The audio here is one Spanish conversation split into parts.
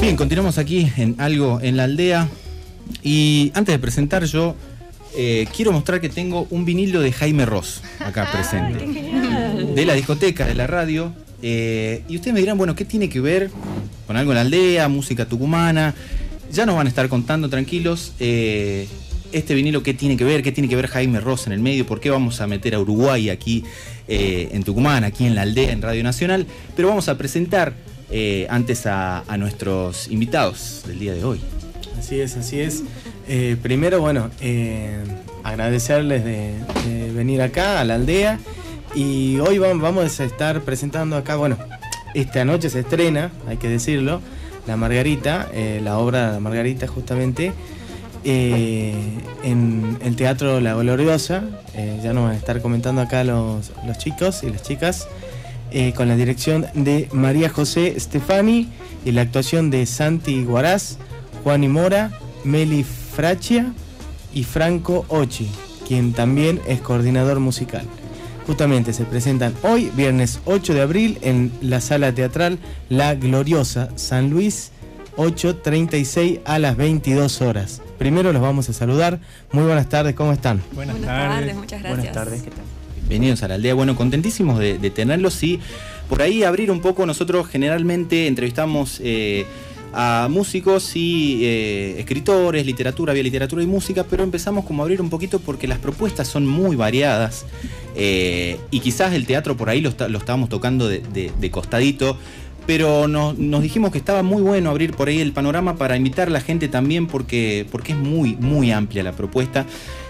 Bien, continuamos aquí en algo en la aldea. Y antes de presentar yo, eh, quiero mostrar que tengo un vinilo de Jaime Ross acá presente. De la discoteca, de la radio. Eh, y ustedes me dirán, bueno, ¿qué tiene que ver con algo en la aldea, música tucumana? Ya nos van a estar contando tranquilos. eh, este vinilo, ¿qué tiene que ver? ¿Qué tiene que ver Jaime Ross en el medio? ¿Por qué vamos a meter a Uruguay aquí en Tucumán, aquí en la aldea, en Radio Nacional? Pero vamos a presentar eh, antes a, nuestros invitados del día de hoy. Así es, así es. Eh, primero, bueno, eh, agradecerles de, de venir acá a la aldea. Y hoy vam- vamos a estar presentando acá, bueno, esta noche se estrena, hay que decirlo, La Margarita, la obra La Margarita justamente, en el Teatro La Gloriosa. Ya nos van a estar comentando acá los, los chicos y las chicas, eh, con la dirección de María José Stefani y la actuación de Santi Guaraz, Juan y Mora, Meli Frachia y Franco Ochi, quien también es coordinador musical. Justamente se presentan hoy, viernes 8 de abril, en la sala teatral La Gloriosa, San Luis, 8.36 a las 22 horas. Primero los vamos a saludar. Muy buenas tardes, ¿cómo están? Buenas, Buenas tardes. tardes, muchas Buenas gracias. tardes, ¿qué tal? Bienvenidos a la aldea. Bueno, contentísimos de, de tenerlos y por ahí abrir un poco. Nosotros generalmente entrevistamos eh, a músicos y eh, escritores, literatura, había literatura y música, pero empezamos como a abrir un poquito porque las propuestas son muy variadas eh, y quizás el teatro por ahí lo, lo estábamos tocando de, de- de costadito. Pero nos, nos dijimos que estaba muy bueno abrir por ahí el panorama para invitar a la gente también porque, porque es muy, muy amplia la propuesta.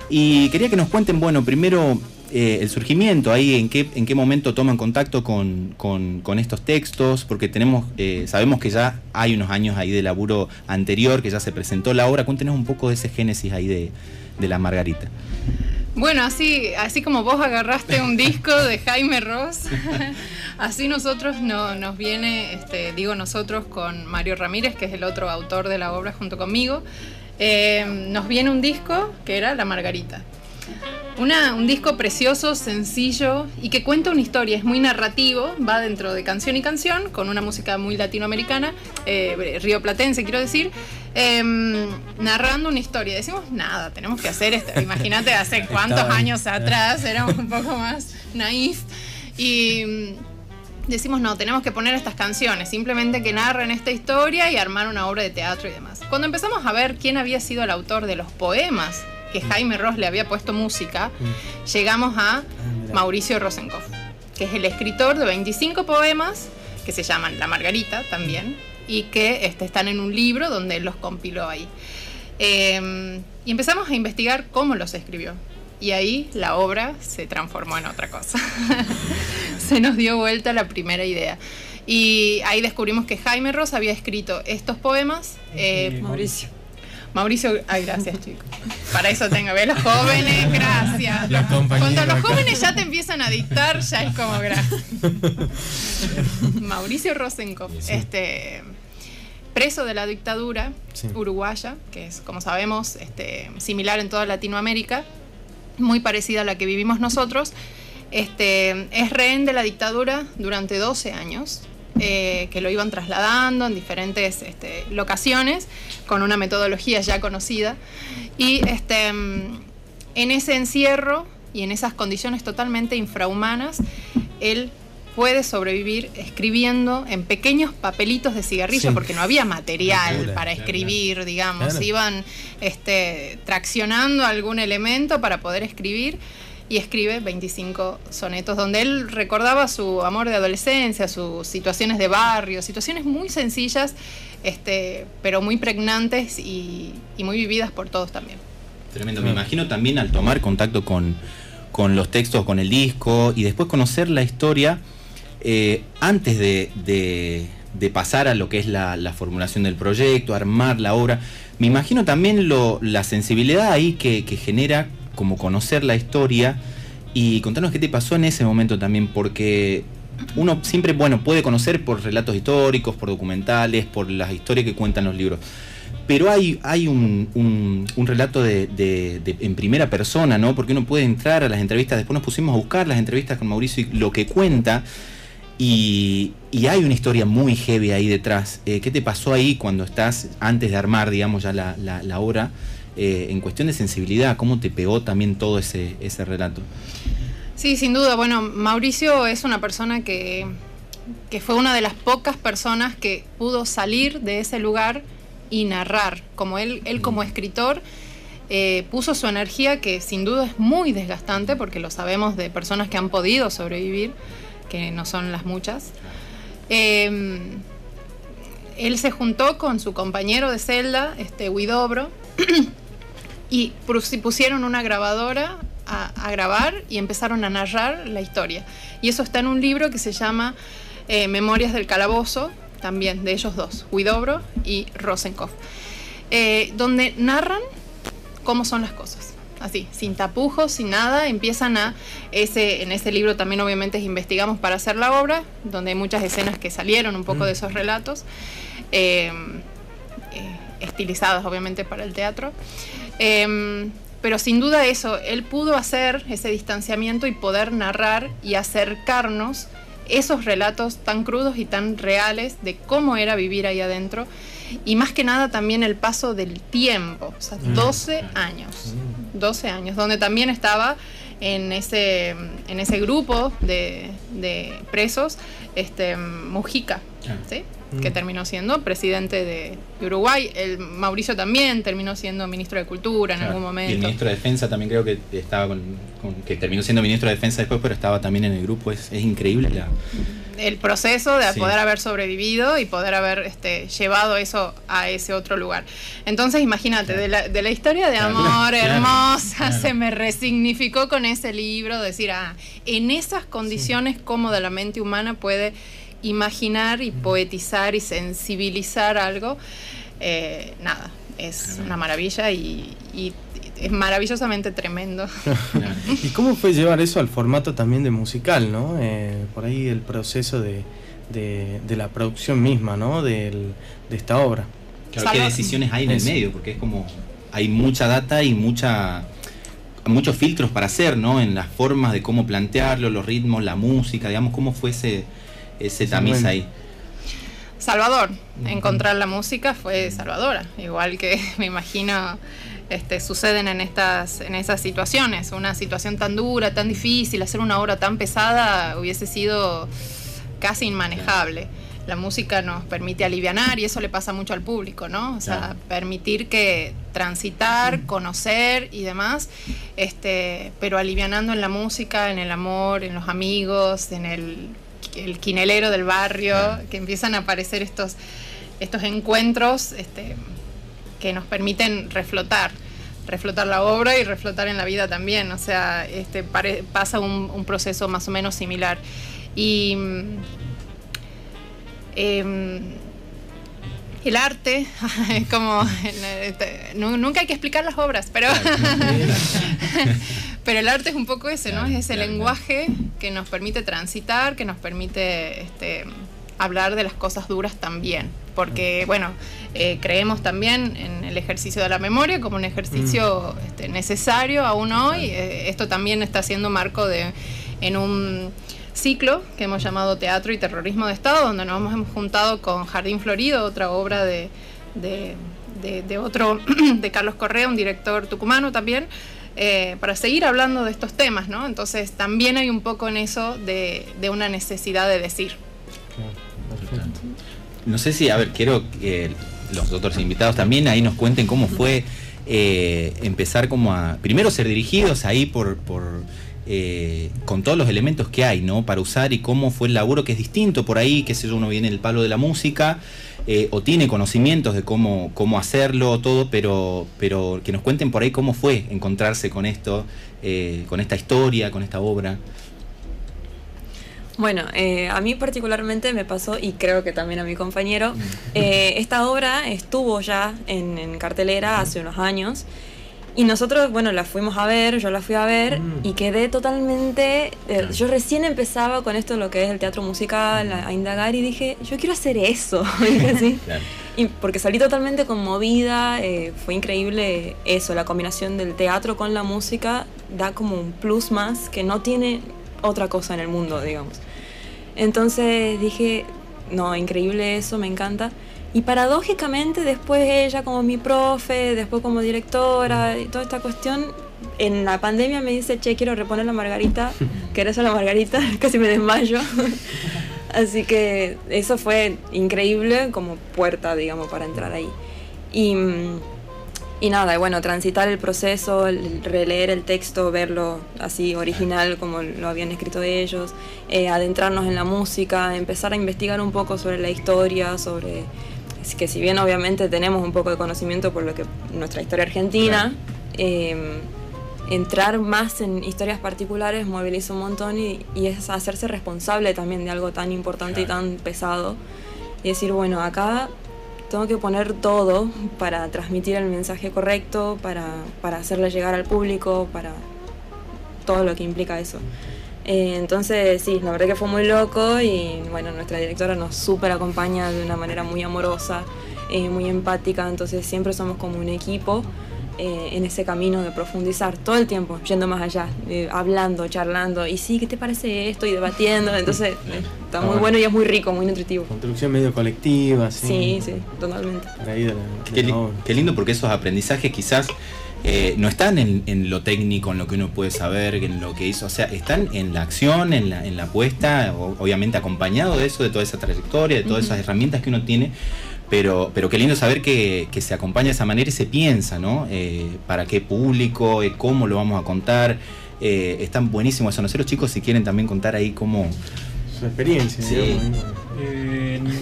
Y quería que nos cuenten, bueno, primero eh, el surgimiento, ahí en qué, en qué momento toman contacto con, con- estos textos, porque tenemos, eh, sabemos que ya hay unos años ahí de laburo anterior, que ya se presentó la obra. Cuéntenos un poco de ese génesis ahí de, de la Margarita. Bueno, así, así como vos agarraste un disco de Jaime Ross, así nosotros no, nos viene, este, digo nosotros con Mario Ramírez, que es el otro autor de la obra junto conmigo, eh, nos viene un disco que era La Margarita. Una- un disco precioso, sencillo y que cuenta una historia, es muy narrativo, va dentro de canción y canción, con una música muy latinoamericana, eh, rioplatense quiero decir, em, narrando una historia. Decimos, nada, tenemos que hacer esto. Imagínate hace cuántos años atrás, éramos un poco más naif. Y mm, decimos, no, tenemos que poner estas canciones, simplemente que narren esta historia y armar una obra de teatro y demás. Cuando empezamos a ver quién había sido el autor de los poemas que Jaime Ross le había puesto música, llegamos a mira. Mauricio Rosenkopf, que es el escritor de 25 poemas que se llaman La Margarita también y que este, están en un libro donde él los compiló ahí. Eh, y empezamos a investigar cómo los escribió. Y ahí la obra se transformó en otra cosa. se nos dio vuelta la primera idea. Y ahí descubrimos que Jaime Ross había escrito estos poemas. eh, Mauricio. Mauricio, ay, gracias chicos. Para eso tengo, ve los jóvenes, gracias. Cuando los acá. jóvenes ya te empiezan a dictar, ya es como gracias. Mauricio Rosenkopf, este preso de la dictadura Sí. uruguaya, que es, como sabemos, este, similar en toda Latinoamérica, muy parecida a la que vivimos nosotros. Este, es rehén de la dictadura durante 12 años, eh, que lo iban trasladando en diferentes este, locaciones con una metodología ya conocida. Y este, mm, en ese encierro y en esas condiciones totalmente infrahumanas, él puede sobrevivir escribiendo en pequeños papelitos de cigarrillo, Sí. porque no había material Locura, para claro, escribir, digamos. Claro. Iban este, traccionando algún elemento para poder escribir y escribe 25 sonetos donde él recordaba su amor de adolescencia, sus situaciones de barrio, situaciones muy sencillas, este, pero muy pregnantes y, muy vividas por todos también. Tremendo. Me imagino también al tomar contacto con, con los textos, con el disco y después conocer la historia eh, antes de, de- pasar a lo que es la, la formulación del proyecto, armar la obra. Me imagino también la sensibilidad ahí que genera como conocer la historia y contarnos qué te pasó en ese momento también, porque uno siempre, bueno, puede conocer por relatos históricos, por documentales, por las historias que cuentan los libros. Pero hay, hay un, un- relato de, en primera persona, ¿no? Porque uno puede entrar a las entrevistas, después nos pusimos a buscar las entrevistas con Mauricio y lo que cuenta. Y, hay una historia muy heavy ahí detrás. Eh, ¿Qué te pasó ahí cuando estás, antes de armar, digamos, ya la, la, obra, eh, en cuestión de sensibilidad? ¿Cómo te pegó también todo ese, ese relato? Sí, sin duda. Bueno, Mauricio es una persona que, que fue una de las pocas personas que pudo salir de ese lugar y narrar. Como él, él como escritor, eh, puso su energía, que sin duda es muy desgastante, porque lo sabemos de personas que han podido sobrevivir, que no son las muchas. Em, él se juntó con su compañero de celda, este Huidobro, y pusieron una grabadora a, grabar y empezaron a narrar la historia. Y eso está en un libro que se llama eh, Memorias del Calabozo, también de ellos dos, Huidobro y Rosenkopf, eh, donde narran cómo son las cosas. Así, sin tapujos, sin nada, empiezan a ese en ese libro también obviamente investigamos para hacer la obra, donde hay muchas escenas que salieron un poco mm. de esos relatos, em, eh, estilizadas obviamente para el teatro. Em, pero sin duda eso, él pudo hacer ese distanciamiento y poder narrar y acercarnos esos relatos tan crudos y tan reales de cómo era vivir ahí adentro y más que nada también el paso del tiempo, o sea, 12 mm. años, 12 años, donde también estaba en ese, en ese grupo de, presos este, Mujica, ah. ¿sí? que mm. terminó siendo presidente de, Uruguay. El Mauricio también terminó siendo ministro de Cultura en algún momento. Y el ministro de Defensa también creo que estaba con, que terminó siendo ministro de Defensa después, pero estaba también en el grupo. Es, increíble la el proceso de poder haber sobrevivido y poder haber este, llevado eso a ese otro lugar. Entonces, imagínate, de, la, de la historia de amor hermosa se me resignificó con ese libro, decir, ah, en esas condiciones, cómo de la mente humana puede imaginar y poetizar y sensibilizar algo, eh, nada, es una maravilla y, es maravillosamente tremendo. ¿Y cómo fue llevar eso al formato también de musical, no? Eh, por ahí el proceso de, de, la producción misma, ¿no? de esta obra. ¿Qué decisiones hay en el medio? Porque es como, hay mucha data y mucha muchos filtros para hacer, ¿no? En las formas de cómo plantearlo, los ritmos, la música, digamos, cómo fue ese, ese tamiz ahí. Salvador, encontrar la música fue salvadora, igual que me imagino este, suceden en estas en esas situaciones. Una situación tan dura, tan difícil, hacer una obra tan pesada hubiese sido casi inmanejable. La música nos permite aliviar y eso le pasa mucho al público, ¿no? O sea, permitir que transitar, conocer y demás, este, pero alivianando en la música, en el amor, en los amigos, en el el quinelero del barrio, que empiezan a aparecer estos, estos encuentros este, que nos permiten reflotar, reflotar la obra y reflotar en la vida también. O sea, este, pasa un, proceso más o menos similar. Y em, el arte, es como, este, nunca hay que explicar las obras, pero, pero el arte es un poco ese, ¿no? Es ese lenguaje que nos permite transitar, que nos permite este, hablar de las cosas duras también, porque, bueno, eh, creemos también en el ejercicio de la memoria como un ejercicio mm. este, necesario aún hoy. Eh, esto también está siendo marco de, en un ciclo que hemos llamado Teatro y Terrorismo de Estado, donde nos hemos juntado con Jardín Florido, otra obra de, de, otro, de Carlos Correa, un director tucumano también, eh, para seguir hablando de estos temas, ¿no? Entonces también hay un poco en eso de, una necesidad de decir. No sé si, a ver, quiero que los otros invitados también ahí nos cuenten cómo fue eh, empezar como a, primero ser dirigidos ahí por, eh, con todos los elementos que hay, ¿no? Para usar y cómo fue el laburo que es distinto por ahí, que sé yo, uno viene el palo de la música eh, o tiene conocimientos de cómo, cómo hacerlo, todo, pero, pero que nos cuenten por ahí cómo fue encontrarse con esto, con esta historia, con esta obra. Bueno, a mí particularmente me pasó, y creo que también a mi compañero, esta obra estuvo ya en, en cartelera hace unos años. Y nosotros, bueno, la fuimos a ver, yo la fui a ver mm. y quedé totalmente... Eh, yo recién empezaba con esto, lo que es el teatro musical, a, indagar y dije, yo quiero hacer eso. y porque salí totalmente conmovida, eh, fue increíble eso, la combinación del teatro con la música da como un plus más que no tiene otra cosa en el mundo, digamos. Entonces dije, no, increíble eso, me encanta. Y paradójicamente después ella como mi profe, después como directora y toda esta cuestión, en la pandemia me dice, che, quiero reponer la margarita, ¿querés a la margarita? Casi me desmayo. Así que eso fue increíble como puerta, digamos, para entrar ahí. Y, y nada, bueno, transitar el proceso, releer el texto, verlo así original como lo habían escrito ellos, eh, adentrarnos en la música, empezar a investigar un poco sobre la historia, sobre que si bien obviamente tenemos un poco de conocimiento por lo que nuestra historia argentina, em, entrar más en historias particulares moviliza un montón y, es hacerse responsable también de algo tan importante y tan pesado. Y decir, bueno, acá tengo que poner todo para transmitir el mensaje correcto, para, para hacerle llegar al público, para todo lo que implica eso. Eh, entonces, sí, la verdad que fue muy loco y bueno, nuestra directora nos súper acompaña de una manera muy amorosa, eh, muy empática, entonces siempre somos como un equipo. Eh, en ese camino de profundizar todo el tiempo, yendo más allá, eh, hablando, charlando, y sí, ¿qué te parece esto? Y debatiendo, entonces eh, está muy bueno y es muy rico, muy nutritivo. Construcción medio colectiva, sí. Sí, sí, totalmente. qué, lindo porque esos aprendizajes quizás no están en, lo técnico, en lo que uno puede saber, en lo que hizo, o sea, están en la acción, en la, en la apuesta, obviamente acompañado de eso, de toda esa trayectoria, de todas esas herramientas que uno tiene pero, pero qué lindo saber que, se acompaña de esa manera y se piensa, ¿no? Eh, para qué público, eh, cómo lo vamos a contar. Eh, están buenísimos eso. No sé los chicos si quieren también contar ahí cómo... Su experiencia. Sí.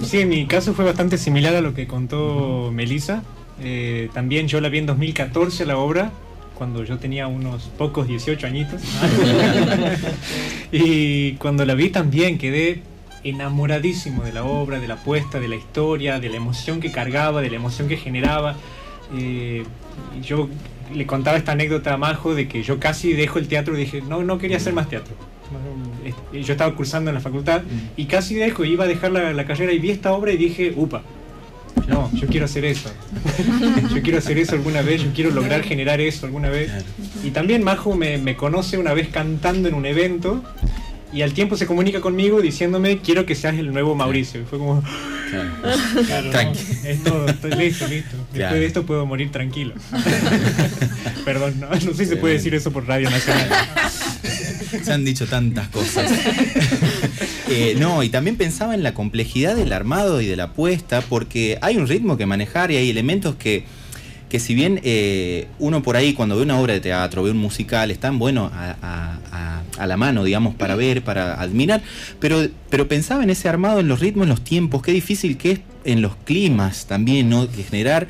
sí, en mi caso fue bastante similar a lo que contó Melissa. también yo la vi en 2014 la obra, cuando yo tenía unos pocos 18 añitos. y cuando la vi también quedé enamoradísimo de la obra, de la apuesta, de la historia, de la emoción que cargaba, de la emoción que generaba. Eh, yo le contaba esta anécdota a Majo de que yo casi dejo el teatro y dije, no, no quería hacer más teatro. Yo estaba cursando en la facultad mm. y casi dejo, iba a dejar la, carrera y vi esta obra y dije, upa, no, yo quiero hacer eso. yo quiero hacer eso alguna vez, yo quiero lograr generar eso alguna vez. Y también Majo me, me conoce una vez cantando en un evento y al tiempo se comunica conmigo diciéndome quiero que seas el nuevo Mauricio. Y fue como, claro, estoy listo, listo. Después de esto puedo morir tranquilo. Perdón, no, sé si se puede decir eso por Radio Nacional. Se han dicho tantas cosas. Eh, no, y también pensaba en la complejidad del armado y de la apuesta, porque hay un ritmo que manejar y hay elementos que que si bien eh, uno por ahí cuando ve una obra de teatro, ve un musical, están bueno a, la mano, digamos, para ver, para admirar, pero, pero pensaba en ese armado, en los ritmos, en los tiempos, qué difícil que es en los climas también, ¿no? Que generar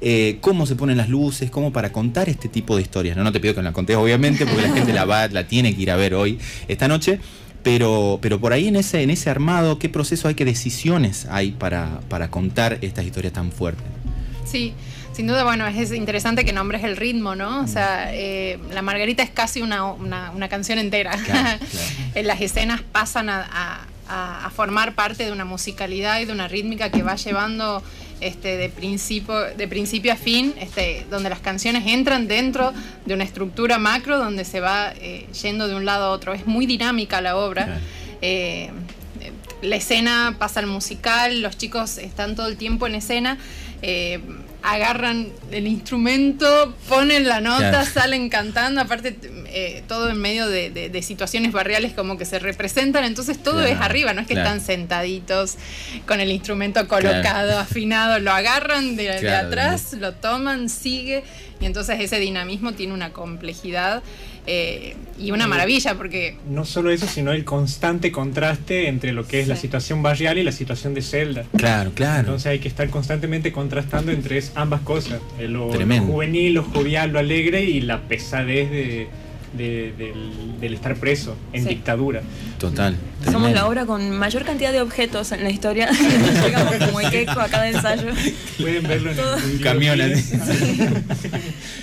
eh, cómo se ponen las luces, cómo para contar este tipo de historias. No, no te pido que la contés, obviamente, porque la gente la va, la tiene que ir a ver hoy, esta noche. Pero, pero por ahí en ese, en ese armado, ¿qué proceso hay, qué decisiones hay para, para contar estas historias tan fuertes? Sí, sin duda, bueno, es interesante que nombres el ritmo, ¿no? O sea, eh, La Margarita es casi una, una, canción entera. Las escenas pasan a, a, formar parte de una musicalidad y de una rítmica que va llevando este, de, principio, de principio a fin, este, donde las canciones entran dentro de una estructura macro donde se va eh, yendo de un lado a otro. Es muy dinámica la obra. Eh, la escena pasa al musical, los chicos están todo el tiempo en escena agarran el instrumento, ponen la nota, salen cantando, aparte eh, todo en medio de, situaciones barriales como que se representan, entonces todo es arriba, no es que están sentaditos con el instrumento colocado, afinado, lo agarran de, atrás, lo toman, sigue, y entonces ese dinamismo tiene una complejidad. Eh, y una maravilla porque... No solo eso, sino el constante contraste entre lo que es la situación barrial y la situación de celda. Claro, claro. Entonces hay que estar constantemente contrastando entre ambas cosas, lo, lo juvenil, lo jovial, lo alegre y la pesadez de, del, estar preso en dictadura. Total. Somos la obra con mayor cantidad de objetos en la historia. Llegamos como queco a cada ensayo. Pueden verlo en un camión.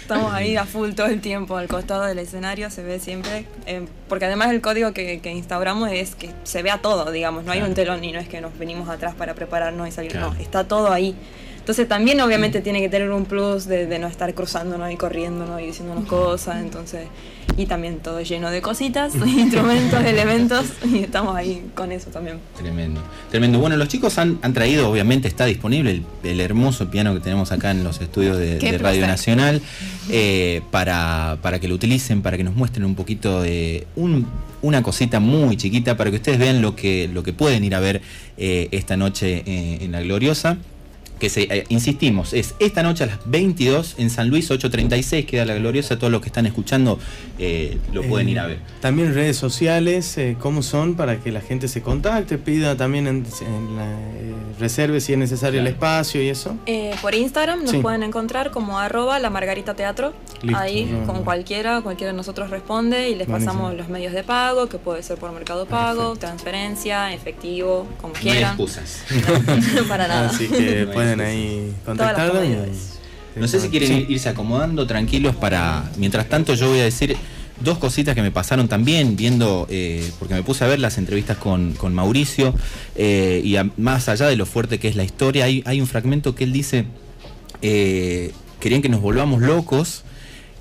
Estamos ahí a full todo el tiempo, al costado del escenario se ve siempre. Eh, porque además el código que, instauramos es que se vea todo, digamos. No hay un telón y no es que nos venimos atrás para prepararnos y salir. No, está todo ahí. Entonces también obviamente tiene que tener un plus de, de no estar cruzándonos y corriéndonos y diciéndonos cosas, entonces, y también todo lleno de cositas, instrumentos, elementos, y estamos ahí con eso también. Tremendo, tremendo. Bueno, los chicos han, han traído, obviamente está disponible el, el hermoso piano que tenemos acá en los estudios de, Radio. Nacional eh, para, para que lo utilicen, para que nos muestren un poquito de un- una cosita muy chiquita, para que ustedes vean lo que, lo que pueden ir a ver eh, esta noche eh, en La Gloriosa. Que se, eh, insistimos, es esta noche a las 22 en San Luis 836, queda La Gloriosa, todos los que están escuchando eh, lo pueden Eh, ir a ver. También redes sociales, eh, ¿cómo son para que la gente se contacte, pida también en, en la, eh, reserve si es necesario el espacio y eso? Eh, por Instagram nos Sí. pueden encontrar como arroba la Margarita Teatro. Listo. Ahí Mm. con cualquiera, cualquiera de nosotros responde y les Buenísimo. pasamos los medios de pago, que puede ser por Mercado Pago, transferencia, efectivo, como No hay quieran. excusas. No, para nada. Así que No hay pueden ahí. No sé si quieren Sí. irse acomodando tranquilos para. Mientras tanto, yo voy a decir dos cositas que me pasaron también viendo, eh, porque me puse a ver las entrevistas con, con Mauricio, eh, y a- más allá de lo fuerte que es la historia, hay, hay un fragmento que él dice: eh, querían que nos volvamos locos.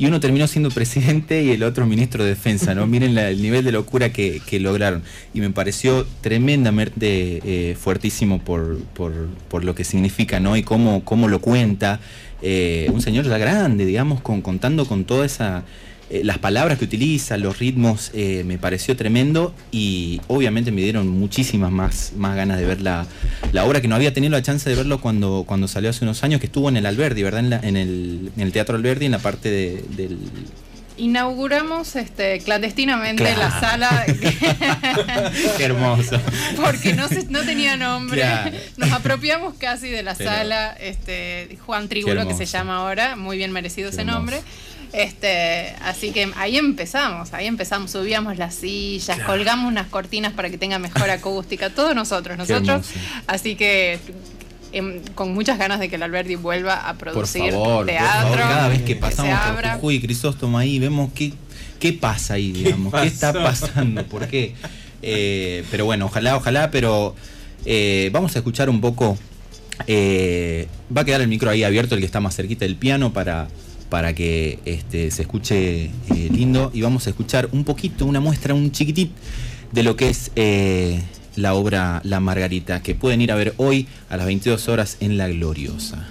Y uno terminó siendo presidente y el otro ministro de defensa, ¿no? Miren el nivel de locura que, que lograron. Y me pareció tremendamente eh, fuertísimo por, por, por lo que significa, ¿no? Y cómo, cómo lo cuenta. Eh, un señor ya grande, digamos, con, contando con toda esa... eh, las palabras que utiliza, los ritmos, eh, me pareció tremendo y obviamente me dieron muchísimas más, más ganas de ver la, la obra que no había tenido la chance de verlo cuando, cuando salió hace unos años, que estuvo en el Alberdi, ¿verdad? En, la- en el, en el Teatro Alberdi, en la parte de- del... Inauguramos este, clandestinamente Claro. la sala Qué hermoso. porque no, se- no tenía nombre. Claro. Nos apropiamos casi de la Pero- sala este, Juan Tribulo, que se llama ahora, muy bien merecido Qué ese hermoso. nombre. Este, así que ahí empezamos, ahí empezamos, subíamos las sillas, Claro. colgamos unas cortinas para que tenga mejor acústica, todos nosotros, nosotros. Así que em, con muchas ganas de que el Alberdi vuelva a Por producir favor, teatro. por favor, cada vez que pasamos por abra. Jujuy y Crisóstomo ahí, vemos qué, qué pasa ahí, digamos, qué, está pasando, por qué. Eh, pero bueno, ojalá, ojalá, pero eh, vamos a escuchar un poco. eh, va a quedar el micro ahí abierto, el que está más cerquita del piano, para, para que este, se escuche eh, lindo. Y vamos a escuchar un poquito, una muestra, un chiquitit de lo que es eh, la obra La Margarita, que pueden ir a ver hoy a las 22 horas en La Gloriosa.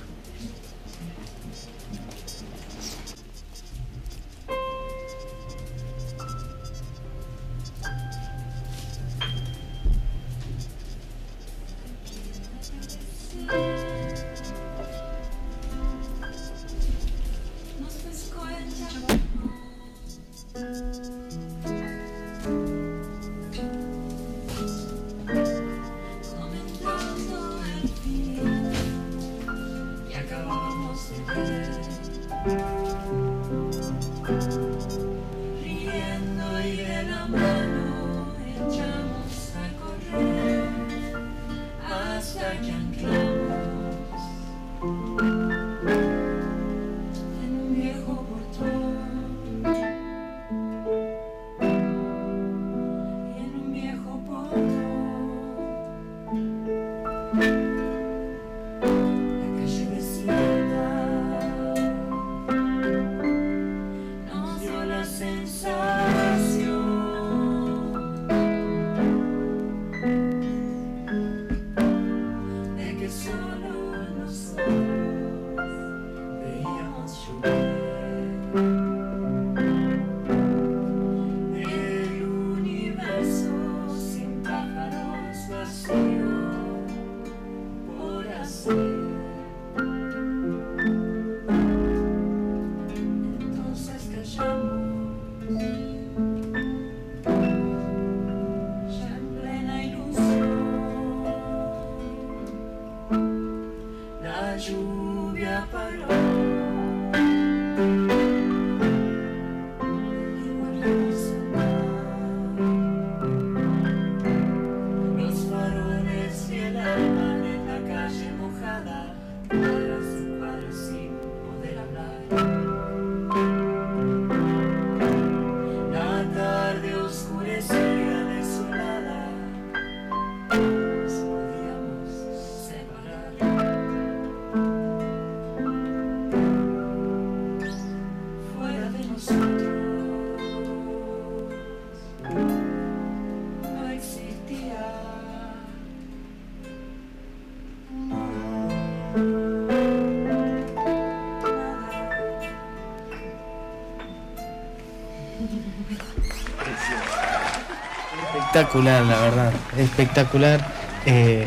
Espectacular, la verdad, espectacular. Eh,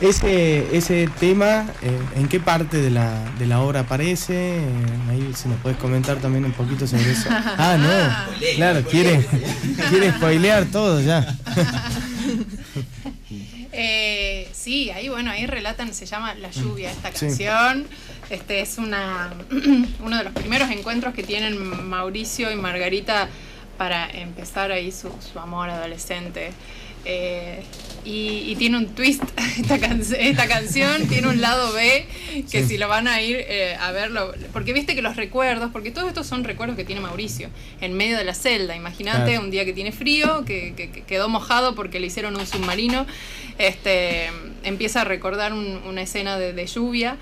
ese, ese tema, eh, ¿en qué parte de la, de la obra aparece? Eh, ahí si nos puedes comentar también un poquito sobre eso. Ah, no, claro, quiere, quiere spoilear todo ya. Eh, sí, ahí bueno, ahí relatan, se llama La lluvia esta Sí. canción. Este es una uno de los primeros encuentros que tienen Mauricio y Margarita para empezar ahí su, su amor adolescente. Eh, y, y tiene un twist esta, can- esta canción, tiene un lado B que Sí. si lo van a ir eh, a verlo, porque viste que los recuerdos, porque todos estos son recuerdos que tiene Mauricio en medio de la celda, imagínate Claro. un día que tiene frío, que, que- que quedó mojado porque le hicieron un submarino, este, empieza a recordar un- una escena de, de lluvia.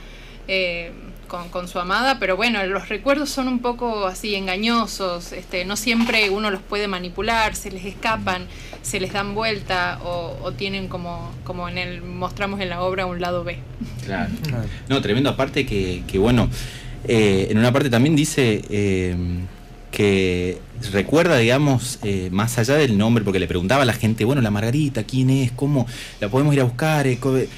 eh, con, con su amada, pero bueno, los recuerdos son un poco así engañosos, este, no siempre uno los puede manipular, se les escapan, se les dan vuelta o, o tienen como, como en el mostramos en la obra un lado B. Claro. Claro. No, tremendo. Aparte que, que bueno, eh, en una parte también dice eh, que recuerda, digamos, eh, más allá del nombre, porque le preguntaba a la gente, bueno, la Margarita, ¿quién es? ¿Cómo? ¿La podemos ir a buscar? Eh,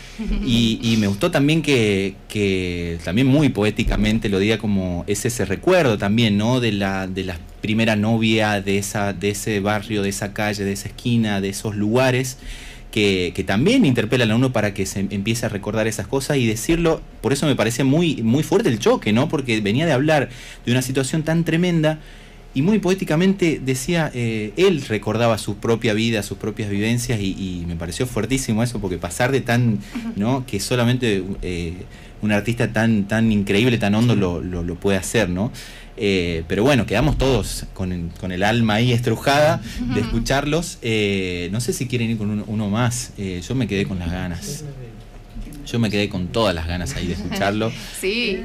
Y, y me gustó también que, que también muy poéticamente lo diga como es ese recuerdo también, ¿no? De la, de la primera novia de, esa, de ese barrio, de esa calle, de esa esquina, de esos lugares que, que también interpelan a uno para que se empiece a recordar esas cosas y decirlo, por eso me parece muy, muy fuerte el choque, ¿no? Porque venía de hablar de una situación tan tremenda y muy poéticamente decía, eh, él recordaba su propia vida, sus propias vivencias y, y me pareció fuertísimo eso, porque pasar de tan, ¿no? Que solamente eh, un artista tan, tan increíble, tan hondo lo, lo, lo puede hacer, ¿no? Eh, pero bueno, quedamos todos con el, con el alma ahí estrujada de escucharlos. Eh, no sé si quieren ir con uno, uno más. Eh, yo me quedé con las ganas. Yo me quedé con todas las ganas ahí de escucharlo. Sí,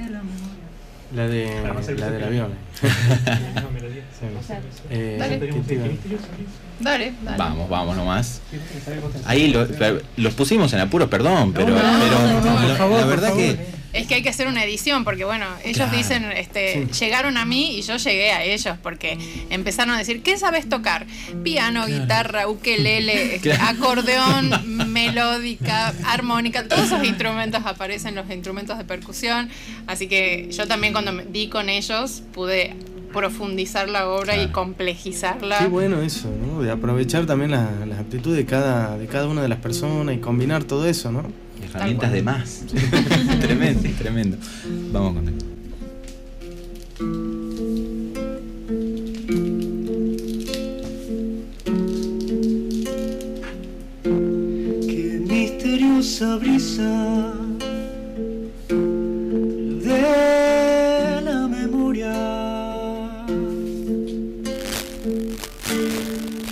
La de ser la del avión. Eh, Dale. dale, dale. Vamos, vamos nomás. Ahí lo- los pusimos en apuro, perdón, pero, No, no, pero no, no, la- por favor, la por verdad favor. que Es que hay que hacer una edición porque bueno, ellos Claro. dicen, este, llegaron a mí y yo llegué a ellos porque empezaron a decir, ¿qué sabes tocar? Piano, guitarra, ukelele, Claro. acordeón, melódica, armónica, todos esos instrumentos aparecen, los instrumentos de percusión, así que yo también cuando me di con ellos pude profundizar la obra y complejizarla. Qué bueno eso, ¿no? De aprovechar también la- las aptitudes de cada, de cada una de las personas y combinar todo eso, ¿no? herramientas de más. tremendo, tremendo. Vamos con Qué misteriosa brisa de la memoria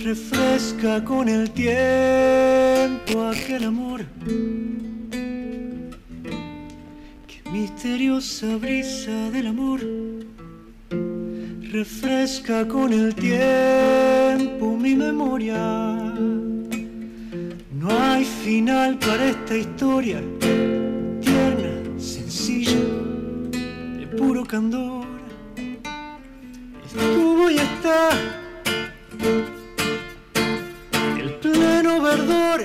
refresca con el tiempo aquel amor. Qué misteriosa brisa del amor refresca con el tiempo mi memoria. No hay final para esta historia, tierna, sencilla, de puro candor. Estuvo y está el pleno verdor,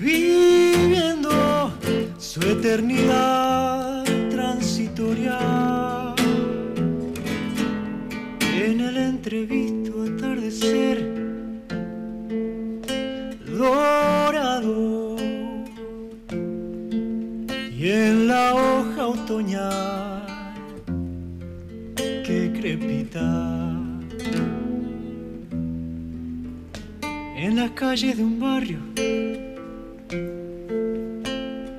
viviendo su eternidad transitoria. En el entrevisto y en la hoja otoñal que crepita en las calles de un barrio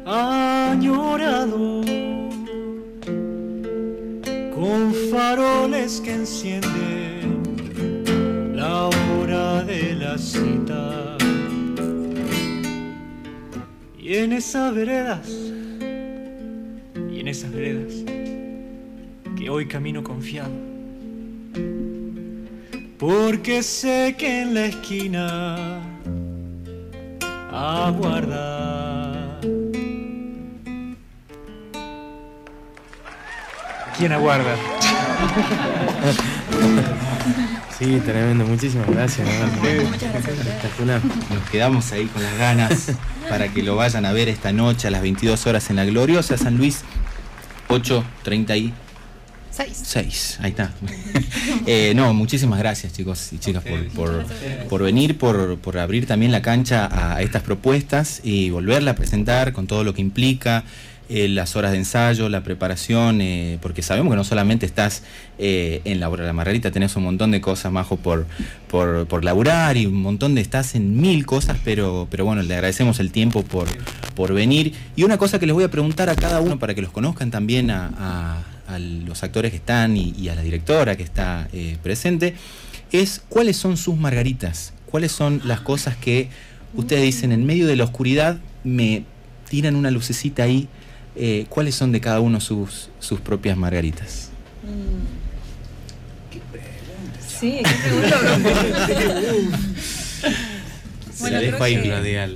añorado con faroles que encienden la hora de la cita. Y en esas veredas, y en esas veredas, que hoy camino confiado. Porque sé que en la esquina aguarda. ¿Quién aguarda? Sí, tremendo, muchísimas gracias. Nos quedamos ahí con las ganas para que lo vayan a ver esta noche a las 22 horas en la gloriosa San Luis 836. Seis. Ahí está. Eh, no, muchísimas gracias chicos y chicas por, por, por venir, por, por abrir también la cancha a estas propuestas y volverla a presentar con todo lo que implica. Eh, las horas de ensayo, la preparación, eh, porque sabemos que no solamente estás eh, en la obra de la Margarita, tenés un montón de cosas, Majo, por, por, por laburar y un montón de, estás en mil cosas, pero, pero bueno, le agradecemos el tiempo por, por venir. Y una cosa que les voy a preguntar a cada uno para que los conozcan también a, los actores que están y, y a la directora que está presente, es cuáles son sus margaritas, cuáles son las cosas que ustedes dicen en medio de la oscuridad, me tiran una lucecita ahí, eh, cuáles son de cada uno sus, sus propias margaritas. Mm. Sí, qué pregunta. Se Bueno, la dejo ahí que- radial.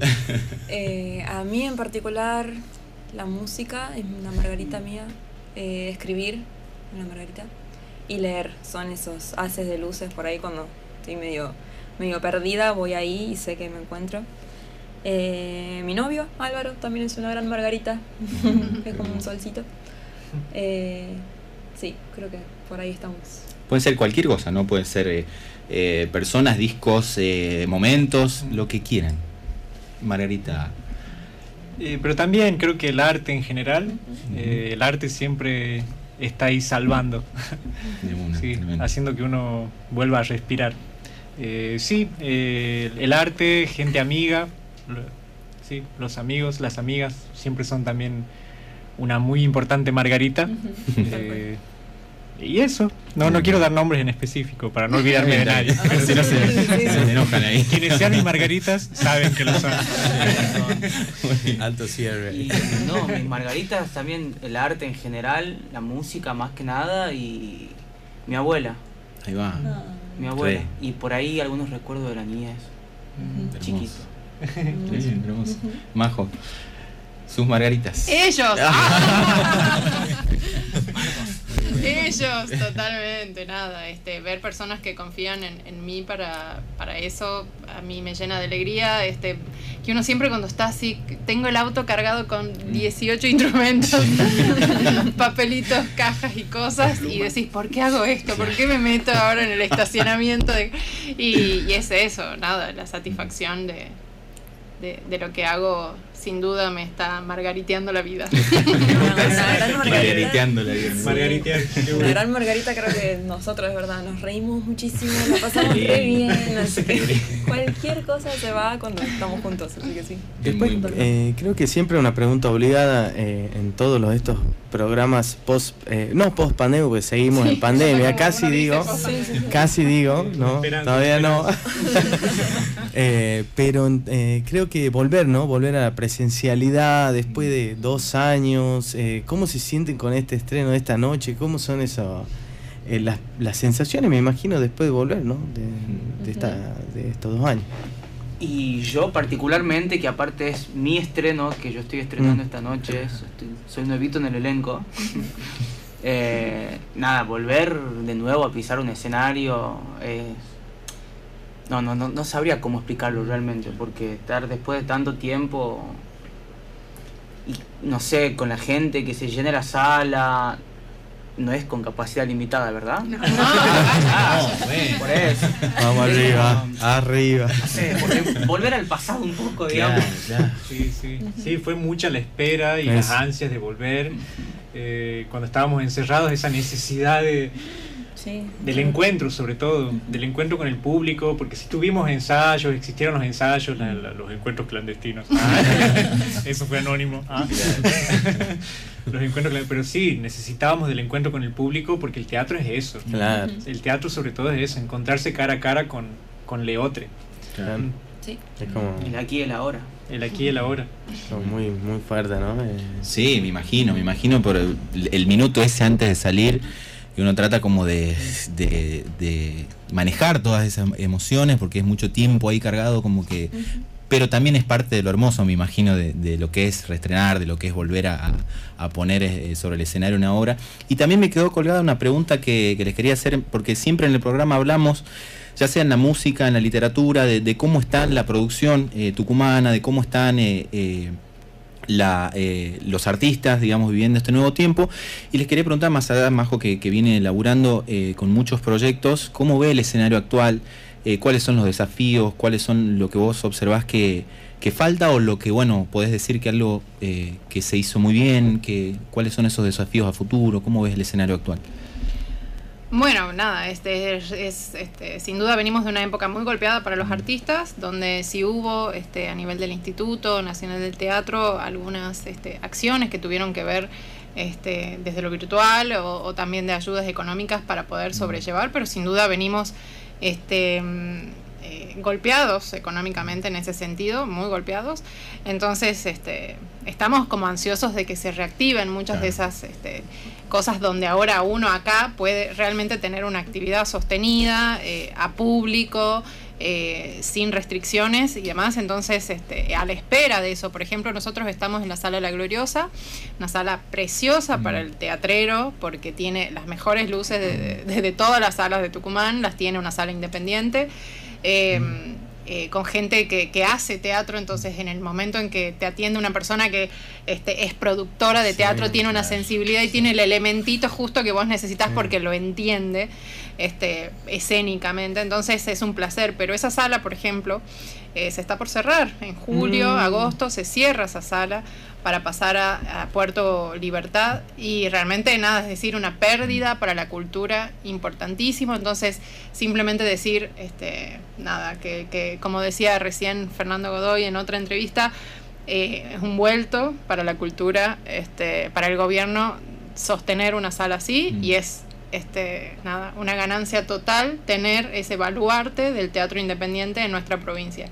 Eh, a mí en particular, la música es una margarita mía. eh, escribir, una margarita. Y leer, son esos haces de luces por ahí cuando estoy medio, medio perdida, voy ahí y sé que me encuentro. Eh, mi novio, Álvaro, también es una gran margarita, es como un solcito. Eh, sí, creo que por ahí estamos. Puede ser cualquier cosa, ¿no? Puede ser eh, eh, personas, discos, eh, momentos, lo que quieran. Margarita. Eh, pero también creo que el arte en general, eh, el arte siempre está ahí salvando, de una, sí, haciendo que uno vuelva a respirar. Eh, sí, eh, el arte, gente amiga, sí, los amigos, las amigas siempre son también una muy importante margarita. Eh, y eso, no, no quiero dar nombres en específico para no olvidarme de nadie. Pero si no se, se enojan ahí. Quienes sean mis margaritas saben que lo son. Alto cierre. Y no, mis margaritas también, el arte en general, la música más que nada y mi abuela, Ahí va. mi abuela. Y por ahí algunos recuerdos de la niñez, Hermoso. chiquito. Hermoso. Majo, sus margaritas. Ellos. Ellos, totalmente, nada. Este, ver personas que confían en, en mí para, para eso a mí me llena de alegría. Este, que uno siempre cuando está así, tengo el auto cargado con 18 instrumentos, papelitos, cajas y cosas, y decís, ¿por qué hago esto? ¿Por qué me meto ahora en el estacionamiento? de-?" Y, y es eso, nada, la satisfacción de, de, de lo que hago, sin duda me está margariteando la vida. Una gran margarita. Margariteando la vida. Qué La gran Margarita creo que nosotros de verdad nos reímos muchísimo, la pasamos re bien, así que cualquier cosa se va cuando estamos juntos, así que sí. Después, eh, creo que siempre una pregunta obligada eh, en todos los, estos programas post, eh, no post pandemia, porque seguimos en pandemia, casi digo, post- Sí, sí, sí. casi digo, no, todavía no. Eh, pero eh, creo que volver, ¿no? Volver a la presencialidad después de dos años, eh, ¿cómo se sienten con este estreno de esta noche? ¿Cómo son eso, eh, las, las sensaciones, me imagino, después de volver, ¿no? De, de esta, de estos dos años. Y yo particularmente, que aparte es mi estreno, que yo estoy estrenando Mm. esta noche, estoy- soy nuevito en el elenco. Eh, nada, volver de nuevo a pisar un escenario es... No, no, no, no sabría cómo explicarlo realmente, porque estar después de tanto tiempo, y no sé, con la gente que se llene la sala, no es con capacidad limitada, ¿verdad? Ah, bueno. por eso. Vamos arriba, arriba. No sé, volver, volver al pasado un poco, Claro, digamos. claro. Sí, sí. Sí, fue mucha la espera y Es- las ansias de volver. Eh, cuando estábamos encerrados, esa necesidad de, Sí. del encuentro, sobre todo, del encuentro con el público, porque si tuvimos ensayos, existieron los ensayos, la- la- los encuentros clandestinos. Ah, eso fue anónimo. Ah. los encuentros, pero sí, necesitábamos del encuentro con el público porque el teatro es eso. Claro. El teatro sobre todo es eso, encontrarse cara a cara con, con Leotre, claro. Sí. Es como, El aquí y el ahora. el aquí y el ahora. muy, muy fuerte, ¿no? Eh, Sí, me imagino, me imagino por el, el minuto ese antes de salir, que uno trata como de, de- de manejar todas esas emociones, porque es mucho tiempo ahí cargado, como que pero también es parte de lo hermoso, me imagino, de, de lo que es reestrenar, de lo que es volver a, a poner eh, sobre el escenario una obra. Y también me quedó colgada una pregunta que, que les quería hacer, porque siempre en el programa hablamos ya sea en la música, en la literatura, de, de cómo está la producción eh, tucumana, de cómo están eh, eh, la, eh, los artistas, digamos, viviendo este nuevo tiempo. Y les quería preguntar, más allá, Majo, que, que viene laburando eh, con muchos proyectos, ¿cómo ve el escenario actual? Eh, ¿Cuáles son los desafíos? ¿Cuáles son lo que vos observás que, falta? ¿O lo que, bueno, podés decir que algo eh, que se hizo muy bien? Que, ¿Cuáles son esos desafíos a futuro? ¿Cómo ves el escenario actual? Bueno, nada, este, es, es, este, sin duda venimos de una época muy golpeada para los artistas, donde sí hubo este, a nivel del Instituto Nacional del Teatro algunas este, acciones que tuvieron que ver este, desde lo virtual o, o también de ayudas económicas para poder sobrellevar, pero sin duda venimos este, mm, eh, golpeados económicamente en ese sentido, muy golpeados. Entonces, este, estamos como ansiosos de que se reactiven muchas de esas este, cosas donde ahora uno acá puede realmente tener una actividad sostenida, eh, a público, eh, sin restricciones y demás. Entonces, este, a la espera de eso, por ejemplo, nosotros estamos en la Sala La Gloriosa, una sala preciosa para el teatrero, porque tiene las mejores luces de, de- de todas las salas de Tucumán, las tiene una sala independiente. eh, eh, con gente que, que hace teatro, entonces en el momento en que te atiende una persona que este, es productora de Sí, teatro, tiene una sensibilidad y tiene el elementito justo que vos necesitas porque lo entiende este, escénicamente, entonces es un placer, pero esa sala, por ejemplo, eh, se está por cerrar en julio, Mm. agosto, se cierra esa sala para pasar a, a Puerto Libertad y realmente nada, es decir, una pérdida para la cultura importantísimo, entonces simplemente decir, este, nada, que, que como decía recién Fernando Godoy en otra entrevista, eh, es un vuelto para la cultura, este, para el gobierno sostener una sala así Mm. y es este, nada, una ganancia total tener ese baluarte del teatro independiente en nuestra provincia.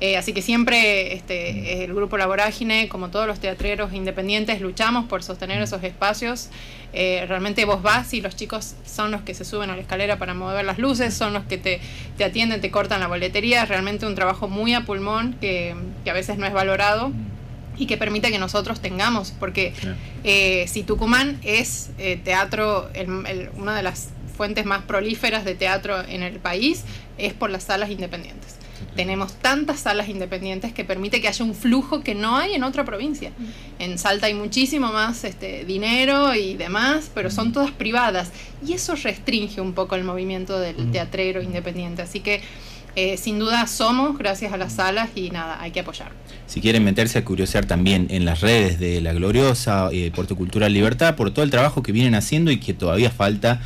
Eh, así que siempre este, el grupo La Vorágine, como todos los teatreros independientes, luchamos por sostener esos espacios. Eh, realmente vos vas y los chicos son los que se suben a la escalera para mover las luces, son los que te, te atienden, te cortan la boletería. Es realmente un trabajo muy a pulmón que, que a veces no es valorado y que permite que nosotros tengamos, porque eh, si Tucumán es eh, teatro, el- el- una de las fuentes más prolíferas de teatro en el país, es por las salas independientes. Tenemos tantas salas independientes que permite que haya un flujo que no hay en otra provincia. En Salta hay muchísimo más este, dinero y demás, pero son todas privadas. Y eso restringe un poco el movimiento del teatrero independiente. Así que eh, sin duda somos gracias a las salas y nada, hay que apoyar. Si quieren meterse a curiosear también en las redes de La Gloriosa, eh, Puerto Cultural Libertad, por todo el trabajo que vienen haciendo y que todavía falta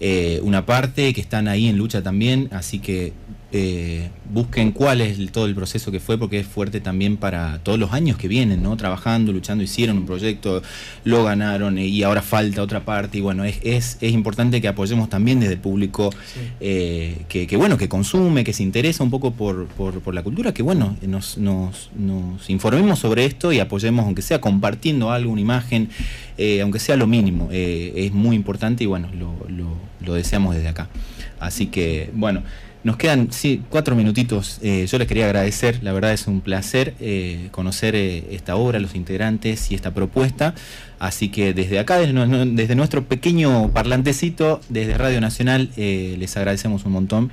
eh, una parte, que están ahí en lucha también, así que eh, busquen cuál es el- todo el proceso que fue, porque es fuerte también para todos los años que vienen, ¿no? Trabajando, luchando, hicieron un proyecto, lo ganaron eh, y ahora falta otra parte, y bueno, es, es, es importante que apoyemos también desde el público eh, que, que, bueno, que consume, que se interesa un poco por, por, por la cultura, que bueno, nos, nos, nos informemos sobre esto y apoyemos, aunque sea compartiendo algo, una imagen, eh, aunque sea lo mínimo, es muy importante y bueno, lo, lo, lo deseamos desde acá. Así que, bueno. Nos quedan sí, cuatro minutitos. Eh, yo les quería agradecer, la verdad es un placer eh, conocer eh, esta obra, los integrantes y esta propuesta. Así que desde acá, desde, nu- desde nuestro pequeño parlantecito, desde Radio Nacional, les agradecemos un montón.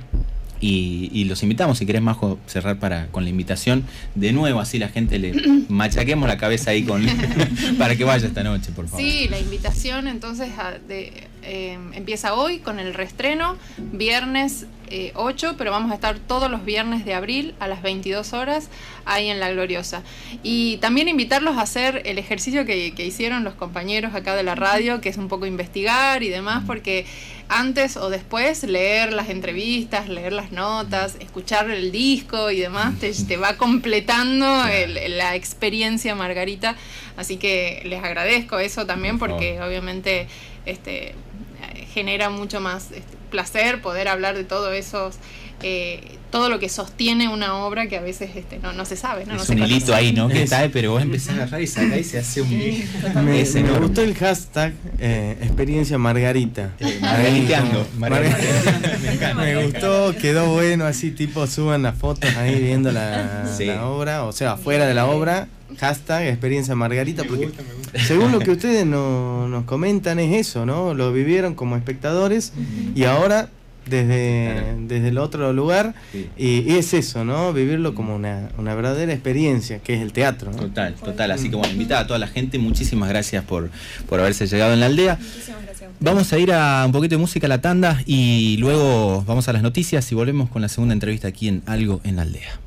Y, y los invitamos, si querés, Majo, cerrar para, con la invitación. De nuevo, así la gente le machaquemos la cabeza ahí con para que vaya esta noche, por favor. Sí, la invitación entonces a- de, eh, empieza hoy con el reestreno, viernes eh, 8, pero vamos a estar todos los viernes de abril a las 22 horas ahí en La Gloriosa. Y también invitarlos a hacer el ejercicio que, que hicieron los compañeros acá de la radio, que es un poco investigar y demás, porque antes o después leer las entrevistas, leer las notas, escuchar el disco y demás, te, te va completando el- la experiencia Margarita. Así que les agradezco eso también Por porque obviamente este, genera mucho más este, placer poder hablar de todo esos, eh, todo lo que sostiene una obra que a veces este, no, no se sabe. ¿no? No es se un conoce. hilito ahí, ¿no? Que cae, pero vos empezás a agarrar y sacar y se hace un. Me, es me enorme. gustó el hashtag eh, experiencia Margarita. Eh, margariteando, como- margariteando, me Marga- encanta. Me gustó, quedó bueno, así tipo suban las fotos ahí viendo la, Sí. la obra, o sea, afuera de la obra, hashtag experiencia Margarita, Me porque gusta, me gusta. según lo que ustedes no- nos comentan es eso, ¿no? Lo vivieron como espectadores y ahora desde, Claro. desde el otro lugar Sí. y, y es eso, ¿no? Vivirlo como una, una verdadera experiencia, que es el teatro, ¿no? Total, total. Así que bueno, invitada a toda la gente, muchísimas gracias por, por haberse llegado en la aldea. Muchísimas gracias. Vamos a ir a un poquito de música a la tanda y luego vamos a las noticias y volvemos con la segunda entrevista aquí en Algo en la aldea.